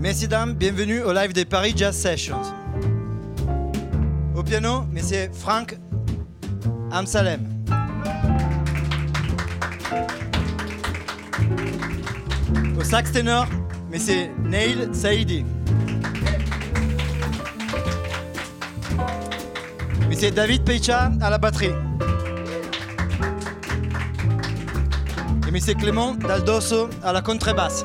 Messieurs, dames, bienvenue au live des Paris Jazz Sessions. Au piano, Monsieur Frank Amsalem. Au sax ténor, Monsieur Neil Saidi. Monsieur David Peicha à la batterie. Et Monsieur Clément Daldoso à la contrebasse.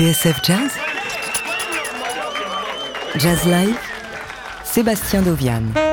TSF Jazz Jazz Live Sébastien Dovian.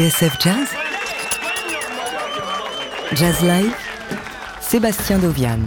TSF Jazz Jazz Live Sébastien Dovian.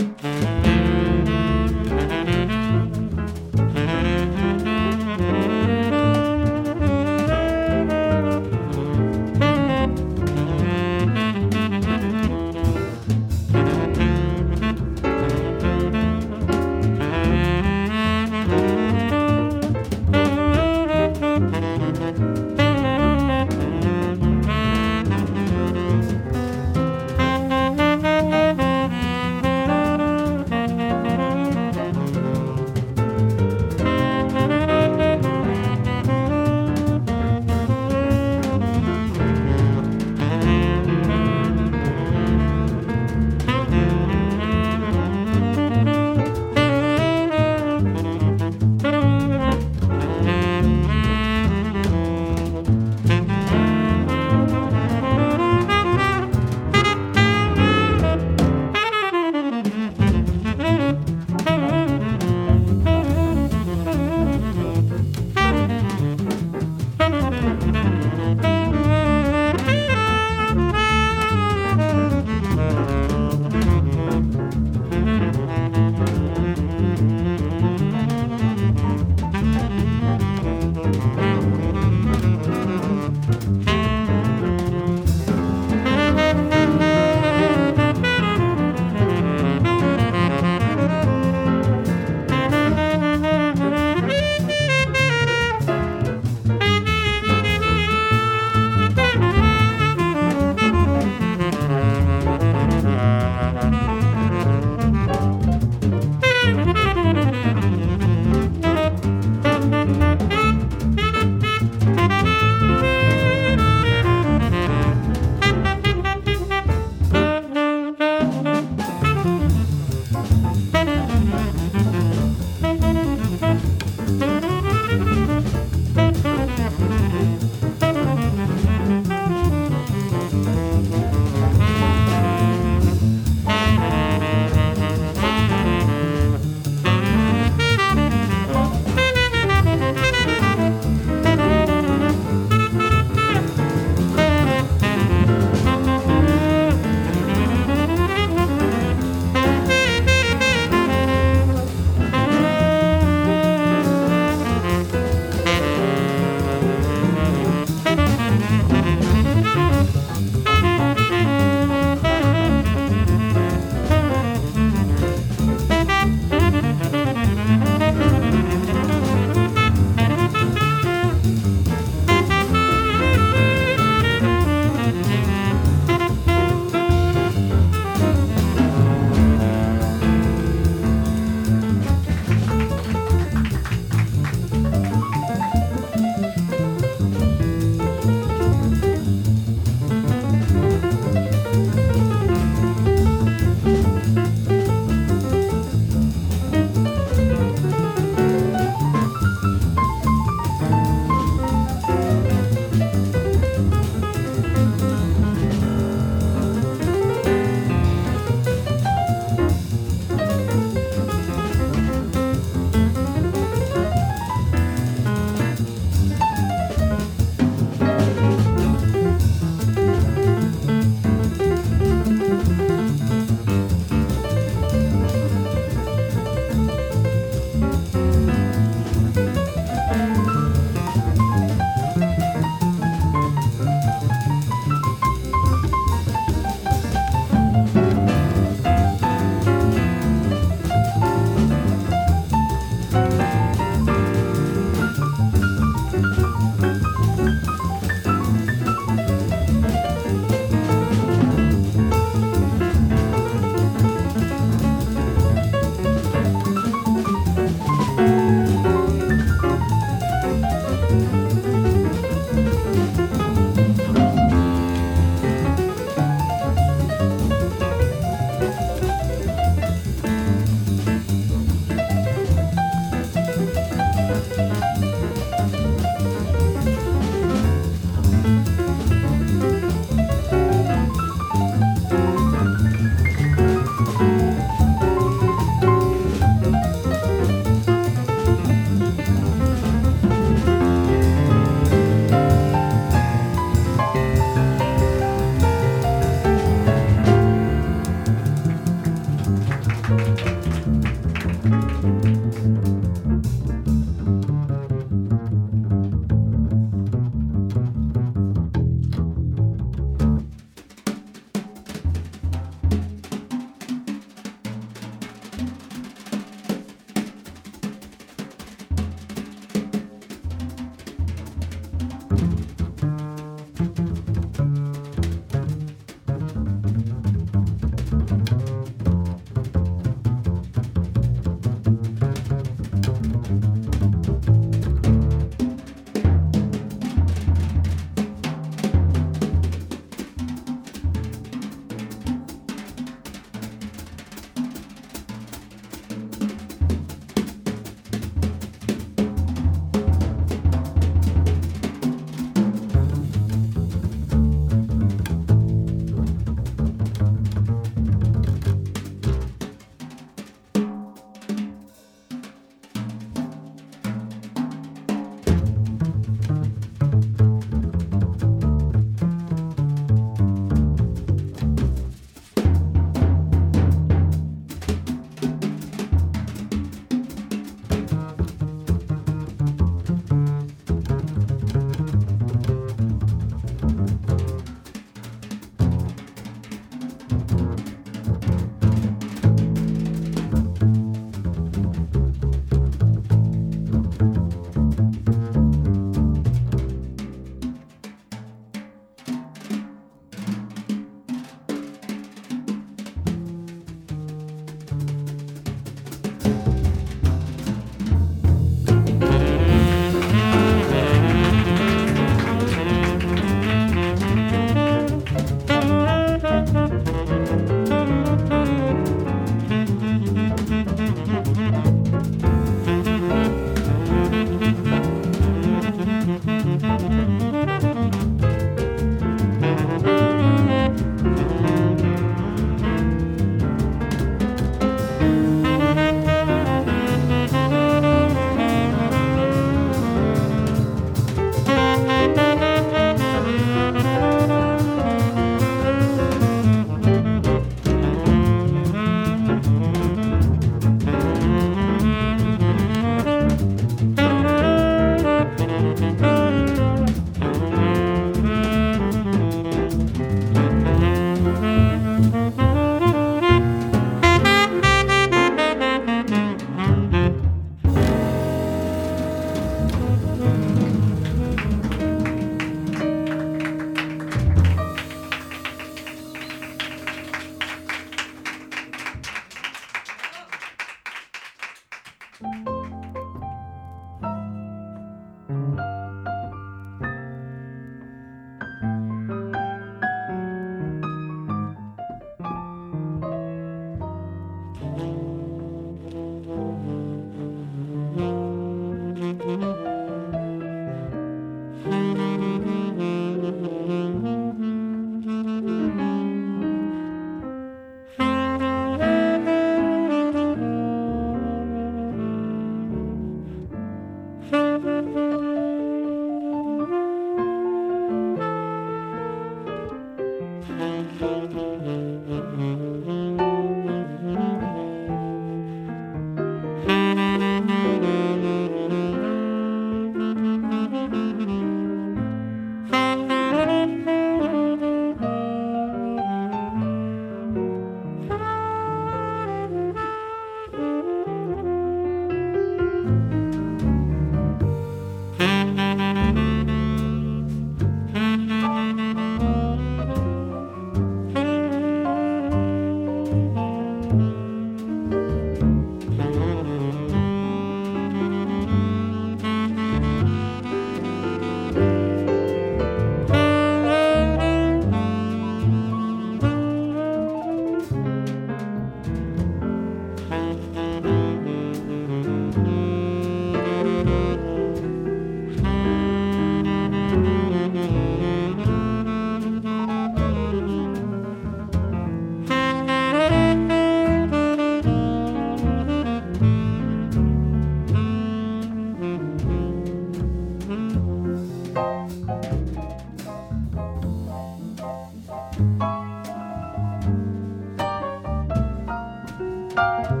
you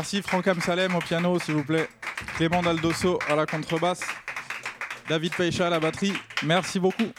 Merci Franck Amsalem au piano, s'il vous plaît. Clément Daldosso à la contrebasse. David Peicha à la batterie. Merci beaucoup.